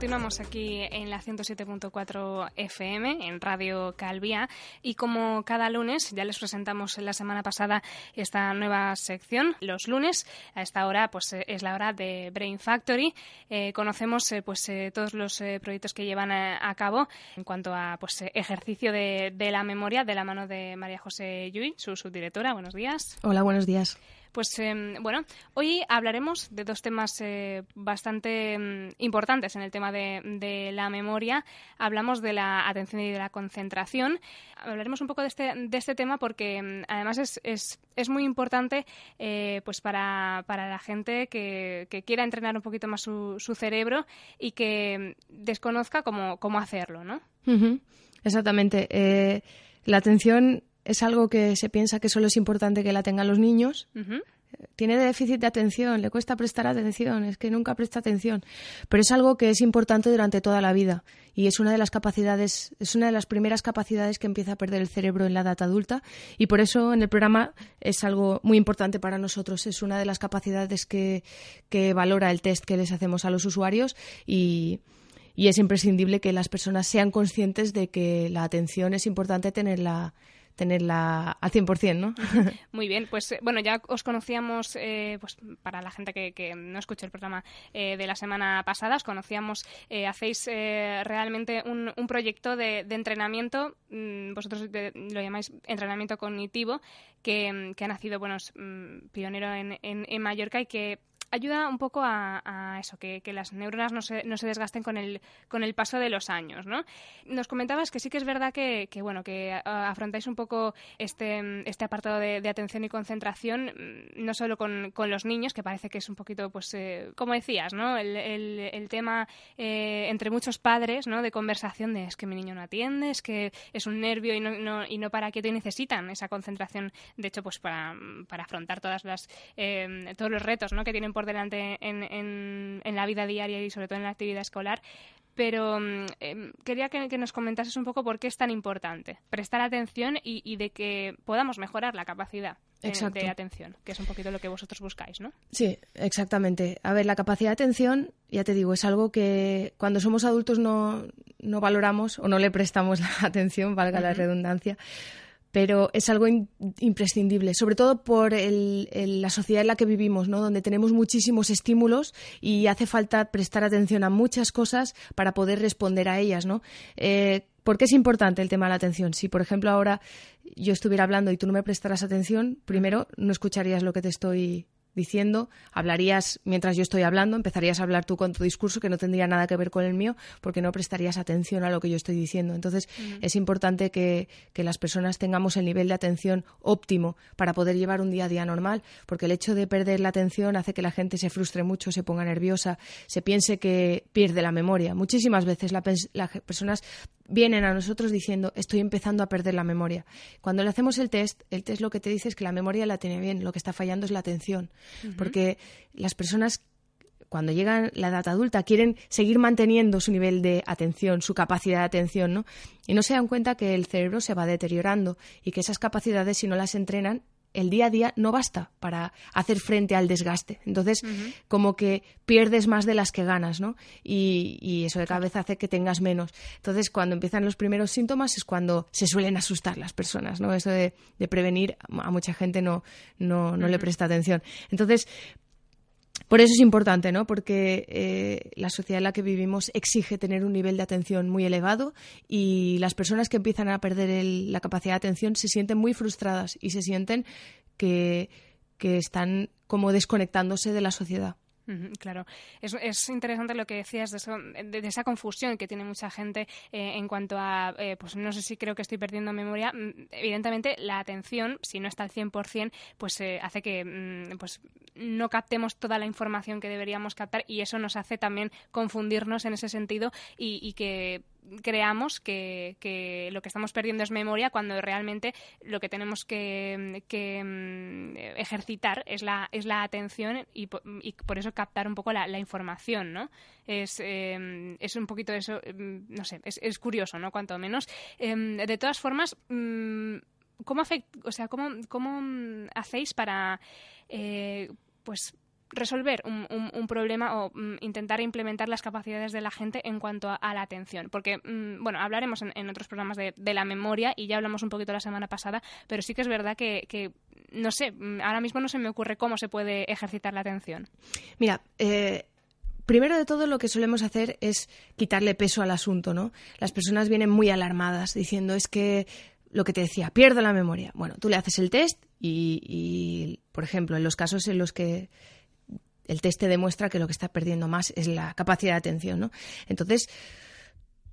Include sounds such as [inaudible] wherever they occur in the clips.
Continuamos aquí en la 107.4 FM, en Radio Calvía, y como cada lunes, ya les presentamos la semana pasada esta nueva sección, los lunes, a esta hora pues eh, es la hora de Brain Factory. Eh, conocemos eh, pues todos los proyectos que llevan a, cabo en cuanto a pues ejercicio de, de, la memoria de la mano de María José Lluy, su subdirectora. Buenos días. Hola, buenos días. Pues bueno, hoy hablaremos de dos temas bastante mm, importantes en el tema de, la memoria. Hablamos de la atención y de la concentración. Hablaremos un poco de este, de este tema porque mm, además es, muy importante eh, pues para, la gente que, quiera entrenar un poquito más su, su cerebro y que desconozca cómo, cómo hacerlo, ¿no? Exactamente. Eh, la atención es algo que se piensa que solo es importante que la tengan los niños. Tiene déficit de atención, le cuesta prestar atención, es que nunca presta atención. Pero es algo que es importante durante toda la vida y es una de las capacidades, es una de las primeras capacidades que empieza a perder el cerebro en la edad adulta y por eso en el programa es algo muy importante para nosotros. Es una de las capacidades que, que valora el test que les hacemos a los usuarios y, y es imprescindible que las personas sean conscientes de que la atención es importante tenerla tenerla al 100%, ¿no? [laughs] Muy bien, pues eh, bueno, ya os conocíamos, eh, pues para la gente que, no escuche el programa eh, de la semana pasada, os conocíamos, hacéis realmente un, proyecto de, entrenamiento, mm, vosotros lo llamáis entrenamiento cognitivo, que, ha nacido, bueno, mm, pionero en, en Mallorca y que ayuda un poco a, eso, que, las neuronas no se, no se desgasten con el, con el paso de los años, ¿no? Nos comentabas que sí que es verdad que, bueno, que afrontáis un poco este, este apartado de, atención y concentración, mm, no solo con, los niños, que parece que es un poquito, pues, eh, como decías, ¿no? El, el, tema eh, entre muchos padres, ¿no? De conversación de es que mi niño no atiende, es que es un nervio y no, no, y no para quieto y necesitan esa concentración, de hecho, pues para, para afrontar todas las, eh, todos los retos, ¿no? Que tienen por delante en, en, la vida diaria y sobre todo en la actividad escolar. Pero em, quería que, nos comentases un poco por qué es tan importante prestar atención y, de que podamos mejorar la capacidad de atención, que es un poquito lo que vosotros buscáis, ¿no? Sí, exactamente. A ver, la capacidad de atención, ya te digo, es algo que cuando somos adultos no, no valoramos o no le prestamos [laughs] la atención, valga la redundancia, pero es algo imprescindible, sobre todo por la sociedad en la que vivimos, ¿no? donde tenemos muchísimos estímulos y hace falta prestar atención a muchas cosas para poder responder a ellas. ¿no? Eh, ¿Por qué es importante el tema de la atención? Si, por ejemplo, ahora yo estuviera hablando y tú no me prestaras atención, primero no escucharías lo que te estoy diciendo, hablarías mientras yo estoy hablando, empezarías a hablar tú con tu discurso que no tendría nada que ver con el mío porque no prestarías atención a lo que yo estoy diciendo. Entonces es importante que, que, las personas tengamos el nivel de atención óptimo para poder llevar un día a día normal, porque el hecho de perder la atención hace que la gente se frustre mucho, se ponga nerviosa, se piense que pierde la memoria. Muchísimas veces las personas vienen a nosotros diciendo estoy empezando a perder la memoria. Cuando le hacemos el test, el test lo que te dice es que la memoria la tiene bien, lo que está fallando es la atención, porque las personas cuando llegan la edad adulta quieren seguir manteniendo su nivel de atención, su capacidad de atención, ¿no? Y no se dan cuenta que el cerebro se va deteriorando y que esas capacidades si no las entrenan el día a día no basta para hacer frente al desgaste. Entonces, como que pierdes más de las que ganas, ¿no? Y, eso de cada vez hace que tengas menos. Entonces, cuando empiezan los primeros síntomas es cuando se suelen asustar las personas, ¿no? Eso de, prevenir a mucha gente no, no, no le presta atención. Entonces, por eso es importante, ¿no? Porque eh, la sociedad en la que vivimos exige tener un nivel de atención muy elevado y las personas que empiezan a perder la capacidad de atención se sienten muy frustradas y se sienten que están como desconectándose de la sociedad. Claro, es, es, interesante lo que decías de, de, esa confusión que tiene mucha gente eh, en cuanto a, eh, pues no sé si creo que estoy perdiendo memoria. Mm, evidentemente, la atención, si no está al 100%, pues eh, hace que mm, pues no captemos toda la información que deberíamos captar y eso nos hace también confundirnos en ese sentido y, y que creamos que, que, lo que estamos perdiendo es memoria cuando realmente lo que tenemos que, mm, ejercitar es la, es la atención y, por eso captar un poco la, información, ¿no? Es, em, es un poquito eso, em, no sé, es, es curioso, ¿no? Cuanto menos. Em, de todas formas, mm, ¿cómo, o sea, cómo, cómo hacéis para... Eh, pues resolver un, problema o mm, intentar implementar las capacidades de la gente en cuanto a, la atención. Porque, mm, bueno, hablaremos en, otros programas de, la memoria y ya hablamos un poquito la semana pasada, pero sí que es verdad que, no sé, mm, ahora mismo no se me ocurre cómo se puede ejercitar la atención. Mira, eh, primero de todo lo que solemos hacer es quitarle peso al asunto, ¿no? Las personas vienen muy alarmadas diciendo es que lo que te decía, pierdo la memoria. Bueno, tú le haces el test y, por ejemplo, en los casos en los que el test te demuestra que lo que está perdiendo más es la capacidad de atención, ¿no? Entonces,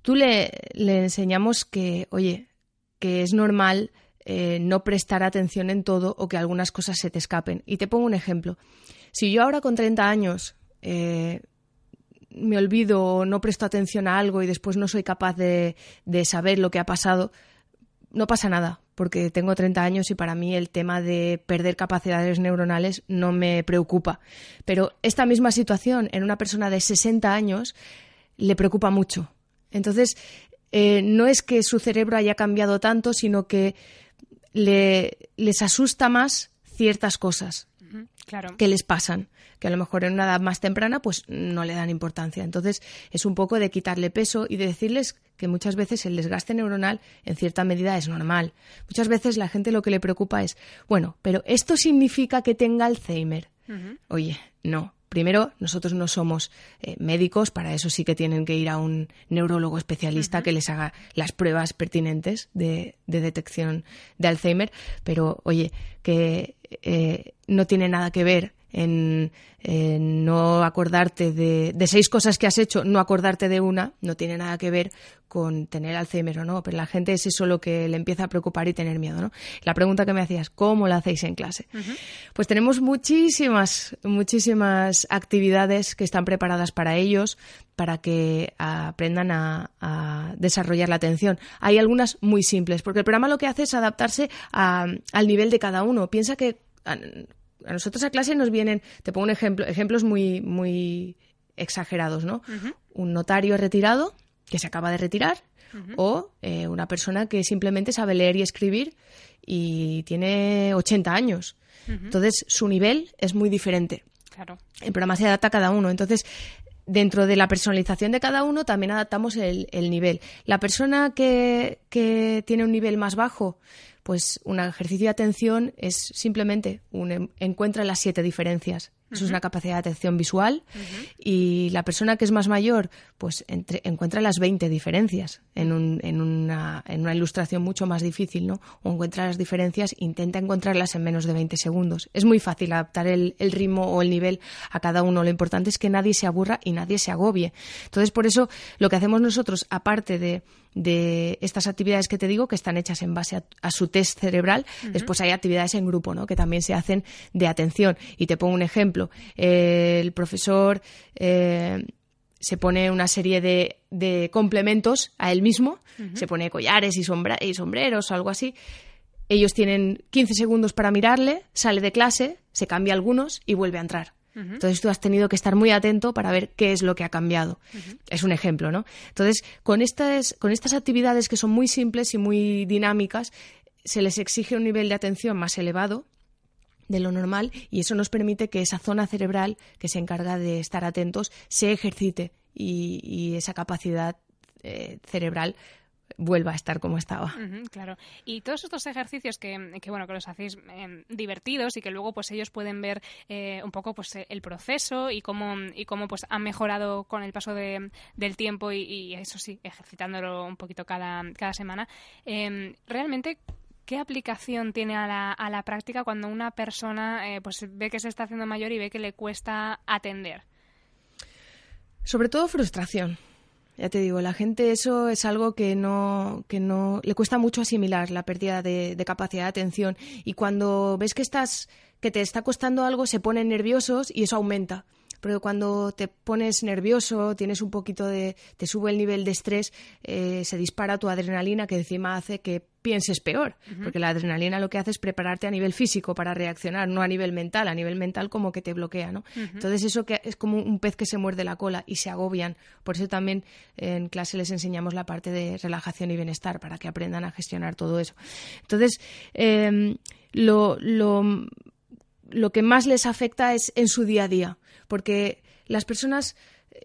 tú le, enseñamos que, oye, que es normal eh, no prestar atención en todo o que algunas cosas se te escapen. Y te pongo un ejemplo. Si yo ahora con 30 años eh, me olvido o no presto atención a algo y después no soy capaz de, de saber lo que ha pasado, no pasa nada, porque tengo 30 años y para mí el tema de perder capacidades neuronales no me preocupa. Pero esta misma situación en una persona de 60 años le preocupa mucho. Entonces, eh, no es que su cerebro haya cambiado tanto, sino que le, les asusta más ciertas cosas que les pasan que a lo mejor en una edad más temprana pues no le dan importancia. Entonces es un poco de quitarle peso y de decirles que muchas veces el desgaste neuronal en cierta medida es normal. Muchas veces la gente lo que le preocupa es, bueno, pero esto significa que tenga Alzheimer. Oye, no. Primero, nosotros no somos eh, médicos, para eso sí que tienen que ir a un neurólogo especialista que les haga las pruebas pertinentes de, detección de Alzheimer, pero oye, que eh, no tiene nada que ver en, no acordarte de, de, seis cosas que has hecho, no acordarte de una, no tiene nada que ver con tener Alzheimer o no, pero la gente es eso lo que le empieza a preocupar y tener miedo, ¿no? La pregunta que me hacías, ¿cómo la hacéis en clase? Pues tenemos muchísimas, muchísimas actividades que están preparadas para ellos, para que aprendan a, desarrollar la atención. Hay algunas muy simples, porque el programa lo que hace es adaptarse al nivel de cada uno. Piensa que a nosotros a clase nos vienen, te pongo un ejemplo, ejemplos muy, muy exagerados, ¿no? Un notario retirado que se acaba de retirar o eh, una persona que simplemente sabe leer y escribir y tiene 80 años. Entonces, su nivel es muy diferente. Claro. El programa se adapta a cada uno. Entonces, dentro de la personalización de cada uno también adaptamos el, el nivel. La persona que, que, tiene un nivel más bajo pues un ejercicio de atención es simplemente un, encuentra las siete diferencias eso es una capacidad de atención visual. Y la persona que es más mayor, pues encuentra las 20 diferencias en, un, en, una, en, una, ilustración mucho más difícil, ¿no? O encuentra las diferencias, intenta encontrarlas en menos de 20 segundos. Es muy fácil adaptar el, el ritmo o el nivel a cada uno. Lo importante es que nadie se aburra y nadie se agobie. Entonces, por eso, lo que hacemos nosotros, aparte de, de estas actividades que te digo, que están hechas en base a, su test cerebral, después hay actividades en grupo, ¿no? Que también se hacen de atención. Y te pongo un ejemplo eh, el profesor eh, se pone una serie de, complementos a él mismo, se pone collares y, y sombreros o algo así. Ellos tienen 15 segundos para mirarle, sale de clase, se cambia algunos y vuelve a entrar. Entonces tú has tenido que estar muy atento para ver qué es lo que ha cambiado. Es un ejemplo, ¿no? Entonces, con estas, con estas actividades que son muy simples y muy dinámicas, se les exige un nivel de atención más elevado de lo normal y eso nos permite que esa zona cerebral que se encarga de estar atentos se ejercite y, esa capacidad eh, cerebral vuelva a estar como estaba. claro. Y todos estos ejercicios que, bueno, que los hacéis em, divertidos y que luego pues ellos pueden ver eh, un poco pues el proceso y cómo, y cómo pues han mejorado con el paso de, del tiempo y, eso sí, ejercitándolo un poquito cada, cada semana. Em, realmente, ¿qué aplicación tiene a la, a la práctica cuando una persona eh, pues ve que se está haciendo mayor y ve que le cuesta atender? Sobre todo frustración. Ya te digo, la gente eso es algo que no, que no le cuesta mucho asimilar la pérdida de, de capacidad de atención. Y cuando ves que estás que te está costando algo se ponen nerviosos y eso aumenta porque cuando te pones nervioso, tienes un poquito de, te sube el nivel de estrés, eh, se dispara tu adrenalina que encima hace que pienses peor, porque la adrenalina lo que hace es prepararte a nivel físico para reaccionar, no a nivel mental, a nivel mental como que te bloquea, ¿no? Entonces eso que es como un pez que se muerde la cola y se agobian, por eso también en clase les enseñamos la parte de relajación y bienestar para que aprendan a gestionar todo eso. Entonces, em, lo, lo, lo que más les afecta es en su día a día porque las personas,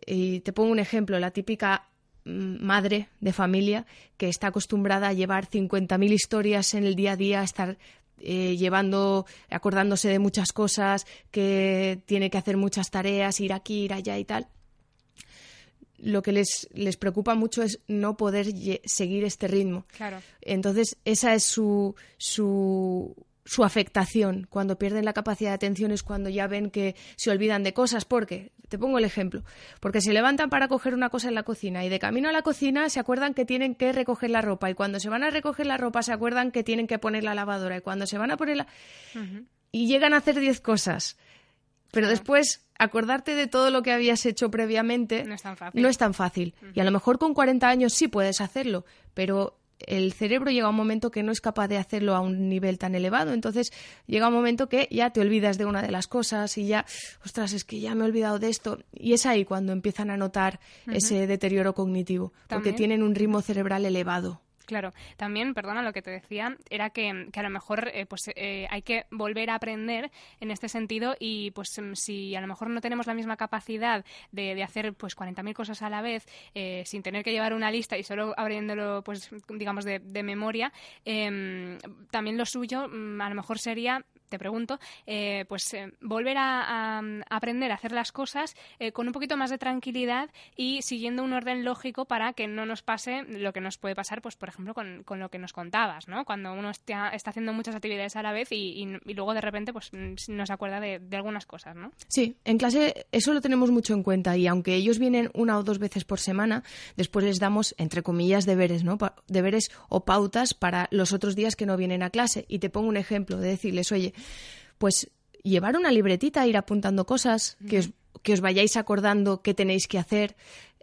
y te pongo un ejemplo, la típica madre de familia que está acostumbrada a llevar 50.000 historias en el día a día, a estar eh, llevando, acordándose de muchas cosas, que tiene que hacer muchas tareas, ir aquí, ir allá y tal. Lo que les, les preocupa mucho es no poder seguir este ritmo. Claro. Entonces, esa es su, su su afectación cuando pierden la capacidad de atención es cuando ya ven que se olvidan de cosas. porque Te pongo el ejemplo. Porque se levantan para coger una cosa en la cocina y de camino a la cocina se acuerdan que tienen que recoger la ropa y cuando se van a recoger la ropa se acuerdan que tienen que poner la lavadora y cuando se van a poner la... y llegan a hacer diez cosas. Pero después acordarte de todo lo que habías hecho previamente no es tan fácil. No es tan fácil. Y a lo mejor con 40 años sí puedes hacerlo, pero el cerebro llega a un momento que no es capaz de hacerlo a un nivel tan elevado. Entonces llega un momento que ya te olvidas de una de las cosas y ya, ostras, es que ya me he olvidado de esto. Y es ahí cuando empiezan a notar ese deterioro cognitivo, porque tienen un ritmo cerebral elevado. Claro, también, perdona, lo que te decía era que, a lo mejor eh, pues eh, hay que volver a aprender en este sentido y pues mm, si a lo mejor no tenemos la misma capacidad de, de hacer pues 40.000 cosas a la vez eh, sin tener que llevar una lista y solo abriéndolo pues digamos de, de memoria, em, también lo suyo mm, a lo mejor sería te pregunto, eh, pues eh, volver a, aprender a hacer las cosas eh, con un poquito más de tranquilidad y siguiendo un orden lógico para que no nos pase lo que nos puede pasar, pues por ejemplo, con, lo que nos contabas, ¿no? Cuando uno está, haciendo muchas actividades a la vez y, luego de repente pues no se acuerda de, algunas cosas, ¿no? Sí, en clase eso lo tenemos mucho en cuenta y aunque ellos vienen una o dos veces por semana, después les damos, entre comillas, deberes, ¿no? deberes o pautas para los otros días que no vienen a clase. Y te pongo un ejemplo de decirles, oye, pues llevar una libretita, ir apuntando cosas, que, os, que os vayáis acordando qué tenéis que hacer.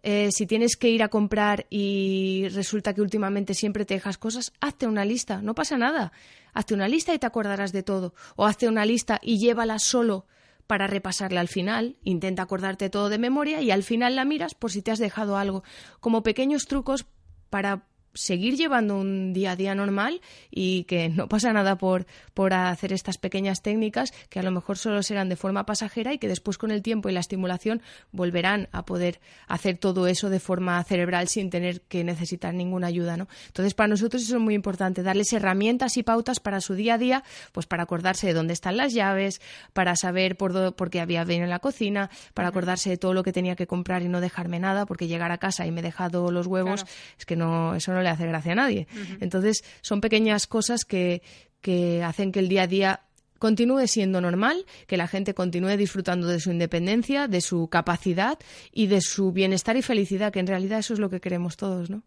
Eh, si tienes que ir a comprar y resulta que últimamente siempre te dejas cosas, hazte una lista, no pasa nada. Hazte una lista y te acordarás de todo. O hazte una lista y llévala solo para repasarla al final. Intenta acordarte todo de memoria y al final la miras por si te has dejado algo. Como pequeños trucos para seguir llevando un día a día normal y que no pasa nada por, por hacer estas pequeñas técnicas que a lo mejor solo serán de forma pasajera y que después con el tiempo y la estimulación volverán a poder hacer todo eso de forma cerebral sin tener que necesitar ninguna ayuda, ¿no? Entonces para nosotros eso es muy importante, darles herramientas y pautas para su día a día, pues para acordarse de dónde están las llaves, para saber por, por qué había venido en la cocina, para acordarse de todo lo que tenía que comprar y no dejarme nada, porque llegar a casa y me he dejado los huevos, es que no, eso no le hace gracia a nadie. Entonces, son pequeñas cosas que, que hacen que el día a día continúe siendo normal, que la gente continúe disfrutando de su independencia, de su capacidad y de su bienestar y felicidad, que en realidad eso es lo que queremos todos, ¿no?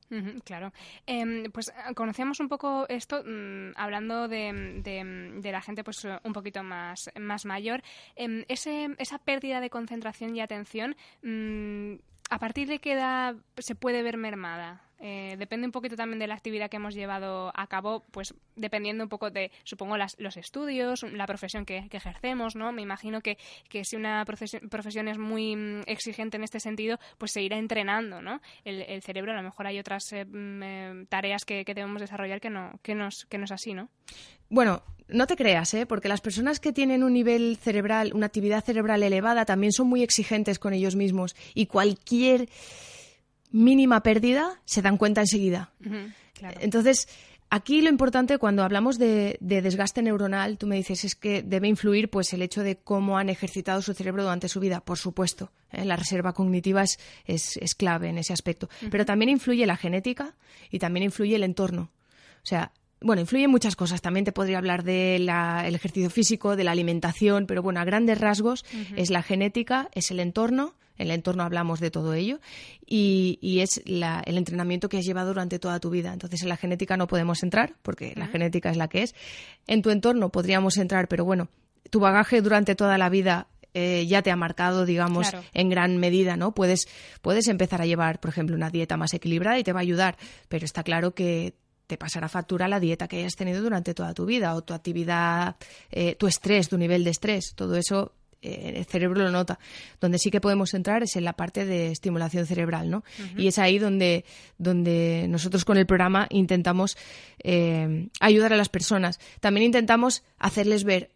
claro. Em, pues ah, conocíamos un poco esto mm, hablando de, de, la gente pues un poquito más, más mayor. Em, ese, esa pérdida de concentración y atención, mm, ¿a partir de qué edad se puede ver mermada? Eh, depende un poquito también de la actividad que hemos llevado a cabo, pues dependiendo un poco de, supongo, las, los estudios, la profesión que, ejercemos, ¿no? Me imagino que, que si una profesión, es muy mm, exigente en este sentido, pues se irá entrenando, ¿no? El, cerebro, a lo mejor hay otras eh, mm, eh, tareas que, que, debemos desarrollar que no, que, nos, que no es así, ¿no? Bueno, no te creas, ¿eh? porque las personas que tienen un nivel cerebral, una actividad cerebral elevada, también son muy exigentes con ellos mismos y cualquier mínima pérdida se dan cuenta enseguida. Entonces, aquí lo importante cuando hablamos de, desgaste neuronal, tú me dices, es que debe influir pues el hecho de cómo han ejercitado su cerebro durante su vida. Por supuesto, ¿eh? la reserva cognitiva es, es, clave en ese aspecto. Pero también influye la genética y también influye el entorno. O sea, bueno, influyen muchas cosas. También te podría hablar del ejercicio físico, de la alimentación, pero bueno, a grandes rasgos es la genética, es el entorno. En el entorno hablamos de todo ello y, es el entrenamiento que has llevado durante toda tu vida. Entonces, en la genética no podemos entrar porque la genética es la que es. En tu entorno podríamos entrar, pero bueno, tu bagaje durante toda la vida eh, ya te ha marcado, digamos, en gran medida, ¿no? Puedes, puedes empezar a llevar, por ejemplo, una dieta más equilibrada y te va a ayudar, pero está claro que te pasará factura la dieta que hayas tenido durante toda tu vida o tu actividad, eh, tu estrés, tu nivel de estrés. Todo eso eh, el cerebro lo nota. Donde sí que podemos entrar es en la parte de estimulación cerebral, ¿no? Y es ahí donde, donde nosotros con el programa intentamos eh, ayudar a las personas. También intentamos hacerles ver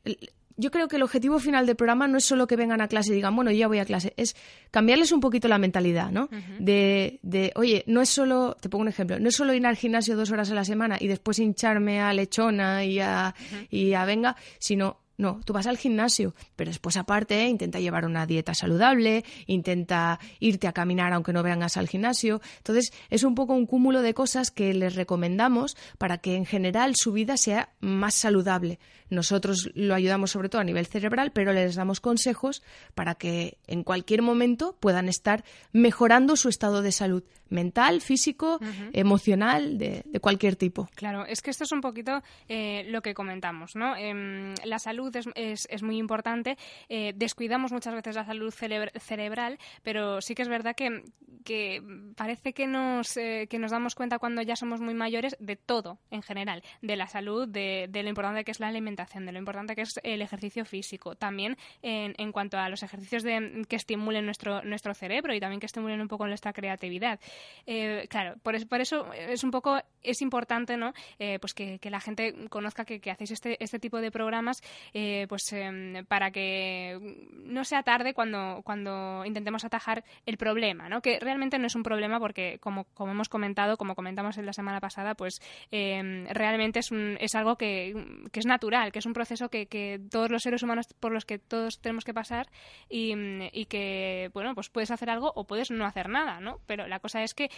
yo creo que el objetivo final del programa no es solo que vengan a clase y digan, bueno, ya voy a clase, es cambiarles un poquito la mentalidad, ¿no? de, de, oye, no es solo, te pongo un ejemplo, no es solo ir al gimnasio dos horas a la semana y después hincharme a lechona y a, y a venga, sino no, tú vas al gimnasio, pero después aparte intenta llevar una dieta saludable, intenta irte a caminar aunque no vengas al gimnasio. Entonces es un poco un cúmulo de cosas que les recomendamos para que en general su vida sea más saludable. Nosotros lo ayudamos sobre todo a nivel cerebral, pero les damos consejos para que en cualquier momento puedan estar mejorando su estado de salud mental, físico, emocional, de, cualquier tipo. Claro, es que esto es un poquito eh, lo que comentamos, ¿no? Em, la salud es, es, muy importante, eh, descuidamos muchas veces la salud cerebral, pero sí que es verdad que, que parece que nos, eh, que nos damos cuenta cuando ya somos muy mayores de todo en general, de la salud, de, de, lo importante que es la alimentación, de lo importante que es el ejercicio físico, también en, en cuanto a los ejercicios que estimulen nuestro, nuestro cerebro y también que estimulen un poco nuestra creatividad. Eh, claro, por, eso es un poco, es importante, ¿no? Eh, pues que, la gente conozca que, hacéis este, este tipo de programas, eh, pues em, para que no sea tarde cuando, cuando intentemos atajar el problema, ¿no? Que realmente no es un problema porque, como, como hemos comentado, como comentamos en la semana pasada, pues em, realmente es, es algo que, es natural, que es un proceso que, todos los seres humanos por los que todos tenemos que pasar y, que, bueno, pues puedes hacer algo o puedes no hacer nada, ¿no? Pero la cosa es que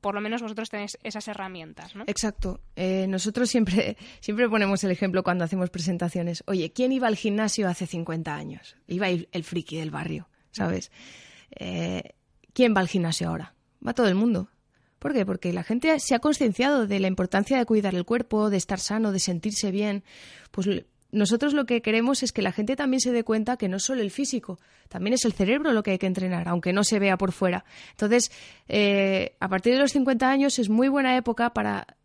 por lo menos vosotros tenéis esas herramientas, ¿no? Exacto. Eh, nosotros siempre, [laughs] siempre ponemos el ejemplo cuando hacemos presentaciones. Oye, ¿quién iba al gimnasio hace 50 años? Iba el, friki del barrio, ¿sabes? Eh, ¿Quién va al gimnasio ahora? Va todo el mundo. ¿Por qué? Porque la gente se ha concienciado de la importancia de cuidar el cuerpo, de estar sano, de sentirse bien. Pues nosotros lo que queremos es que la gente también se dé cuenta que no es solo el físico, también es el cerebro lo que hay que entrenar, aunque no se vea por fuera. Entonces, eh, a partir de los 50 años es muy buena época para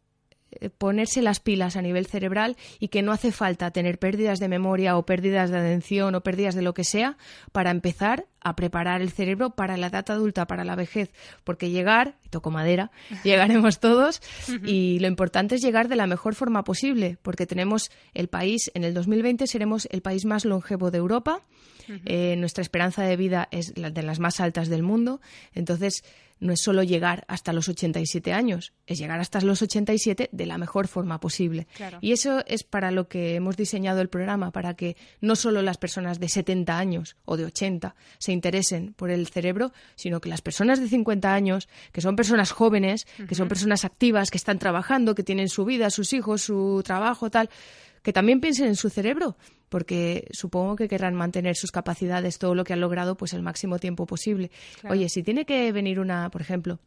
ponerse las pilas a nivel cerebral y que no hace falta tener pérdidas de memoria o pérdidas de atención o pérdidas de lo que sea para empezar a preparar el cerebro para la edad adulta, para la vejez, porque llegar, toco madera, [laughs] llegaremos todos y lo importante es llegar de la mejor forma posible, porque tenemos el país, en el 2020 seremos el país más longevo de Europa, eh, nuestra esperanza de vida es la de las más altas del mundo, entonces no es solo llegar hasta los 87 años, es llegar hasta los 87 de la mejor forma posible. Y eso es para lo que hemos diseñado el programa, para que no solo las personas de 70 años o de 80 se interesen por el cerebro, sino que las personas de 50 años, que son personas jóvenes, que son personas activas, que están trabajando, que tienen su vida, sus hijos, su trabajo, tal, que también piensen en su cerebro, porque supongo que querrán mantener sus capacidades, todo lo que han logrado, pues el máximo tiempo posible. Oye, si tiene que venir una, por ejemplo,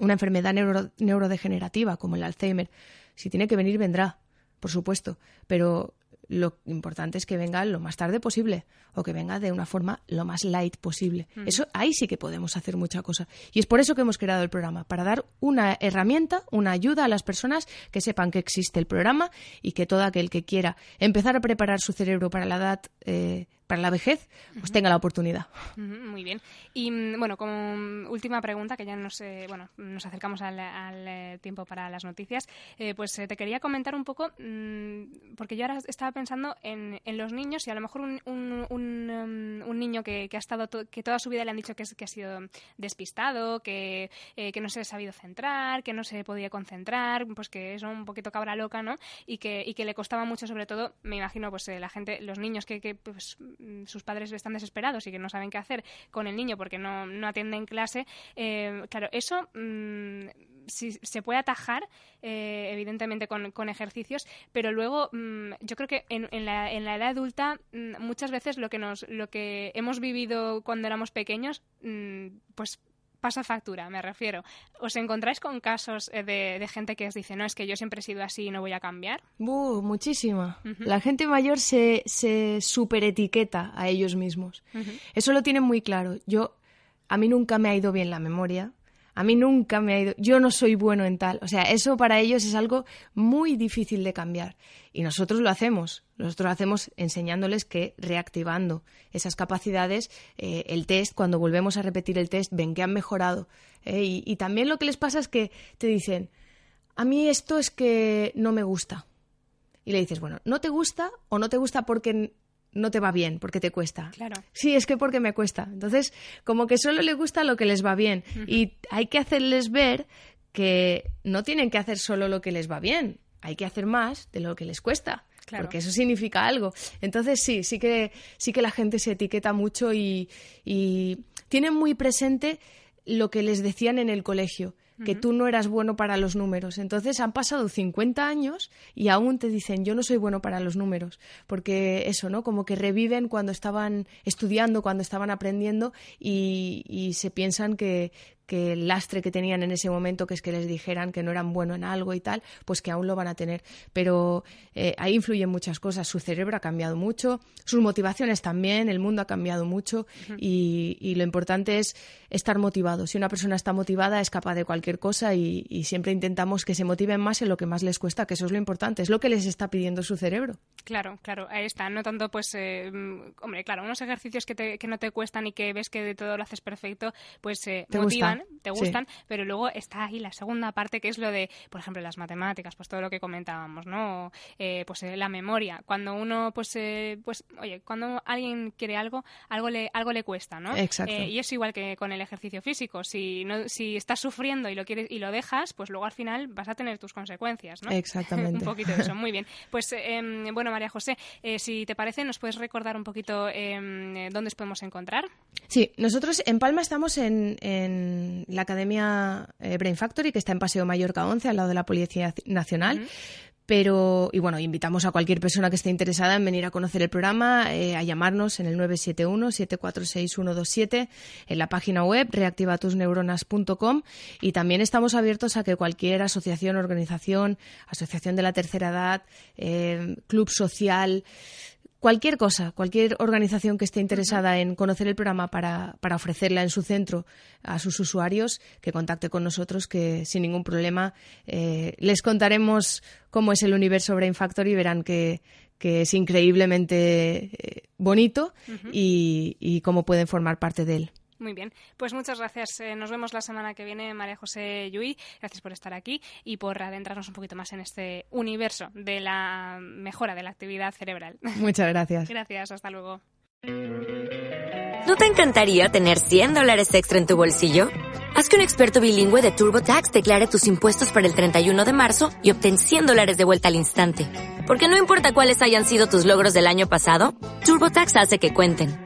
una enfermedad neurodegenerativa como el Alzheimer, si tiene que venir, vendrá, por supuesto, pero lo importante es que venga lo más tarde posible o que venga de una forma lo más light posible. Eso ahí sí que podemos hacer mucha cosa. Y es por eso que hemos creado el programa, para dar una herramienta, una ayuda a las personas que sepan que existe el programa y que todo aquel que quiera empezar a preparar su cerebro para la edad eh, para la vejez, pues tenga la oportunidad. Muy bien. Y mm, bueno, como última pregunta, que ya nos, bueno, nos acercamos al, eh, tiempo para las noticias, eh, pues eh, te quería comentar un poco, mm, porque yo ahora estaba pensando en, los niños y a lo mejor un, un, um, niño que, ha estado, que toda su vida le han dicho que, que ha sido despistado, que, que no se ha sabido centrar, que no se podía concentrar, pues que es un poquito cabra loca, ¿no? Y que, y que le costaba mucho, sobre todo, me imagino, pues la gente, los niños que, que pues, Mm, sus padres están desesperados y que no saben qué hacer con el niño porque no, no atienden clase, eh, claro, eso mm, se puede atajar, eh, evidentemente, con, con, ejercicios, pero luego mm, yo creo que en, en, la, en, la, edad adulta muchas veces lo que, nos, lo que hemos vivido cuando éramos pequeños, pues pasa factura, me refiero. ¿Os encontráis con casos eh, de, gente que os dice, no, es que yo siempre he sido así y no voy a cambiar? Uh, muchísima. La gente mayor se, se superetiqueta a ellos mismos. Eso lo tienen muy claro. Yo, a mí nunca me ha ido bien la memoria. A mí nunca me ha ido, yo no soy bueno en tal. O sea, eso para ellos es algo muy difícil de cambiar. Y nosotros lo hacemos. Nosotros lo hacemos enseñándoles que reactivando esas capacidades, eh, el test, cuando volvemos a repetir el test, ven que han mejorado. ¿eh? y, y también lo que les pasa es que te dicen, a mí esto es que no me gusta. Y le dices, bueno, ¿no te gusta o no te gusta porque no te va bien porque te cuesta. Claro. Sí, es que porque me cuesta. Entonces, como que solo le gusta lo que les va bien. Y hay que hacerles ver que no tienen que hacer solo lo que les va bien. Hay que hacer más de lo que les cuesta. Porque eso significa algo. Entonces, sí, sí que, sí que la gente se etiqueta mucho y, y tienen muy presente lo que les decían en el colegio que tú no eras bueno para los números. Entonces han pasado 50 años y aún te dicen, yo no soy bueno para los números, porque eso, ¿no? Como que reviven cuando estaban estudiando, cuando estaban aprendiendo y, y se piensan que, que el lastre que tenían en ese momento, que es que les dijeran que no eran buenos en algo y tal, pues que aún lo van a tener. Pero eh, ahí influyen muchas cosas. Su cerebro ha cambiado mucho, sus motivaciones también, el mundo ha cambiado mucho y, lo importante es estar motivado. Si una persona está motivada es capaz de cualquier cosa y, siempre intentamos que se motiven más en lo que más les cuesta, que eso es lo importante, es lo que les está pidiendo su cerebro. Claro, claro, ahí está. No tanto, pues, eh, hombre, claro, unos ejercicios que, te, que, no te cuestan y que ves que de todo lo haces perfecto, pues eh, motivan te gustan, pero luego está ahí la segunda parte que es lo de, por ejemplo, las matemáticas, pues todo lo que comentábamos, ¿no? Eh, pues eh, la memoria. Cuando uno, pues, eh, pues, oye, cuando alguien quiere algo, algo le, algo le cuesta, ¿no? Exacto. y es igual que con el ejercicio físico. Si, no, si estás sufriendo y lo quieres y lo dejas, pues luego al final vas a tener tus consecuencias, ¿no? [laughs] Exactamente. un poquito de eso, [laughs] muy bien. Pues, em, bueno, María José, si te parece, ¿nos puedes recordar un poquito em, dónde os podemos encontrar? Sí, nosotros en Palma estamos en la Academia eh, Brain Factory, que está en Paseo Mallorca 11, al lado de la Policía Nacional. Pero, y bueno, invitamos a cualquier persona que esté interesada en venir a conocer el programa, eh, a llamarnos en el 971-746-127, en la página web reactivatusneuronas.com y también estamos abiertos a que cualquier asociación, organización, asociación de la tercera edad, eh, club social, cualquier cosa, cualquier organización que esté interesada en conocer el programa para, para, ofrecerla en su centro a sus usuarios, que contacte con nosotros, que sin ningún problema eh, les contaremos cómo es el universo Brain Factory y verán que, que es increíblemente eh, bonito y, y cómo pueden formar parte de él. Muy bien, pues muchas gracias. Eh, nos vemos la semana que viene, María José Yui. Gracias por estar aquí y por adentrarnos un poquito más en este universo de la mejora de la actividad cerebral. [laughs] Muchas gracias. gracias, hasta luego. ¿No te encantaría tener 100 dólares extra en tu bolsillo? Haz que un experto bilingüe de TurboTax declare tus impuestos para el 31 de marzo y obtén 100 dólares de vuelta al instante. Porque no importa cuáles hayan sido tus logros del año pasado, TurboTax hace que cuenten.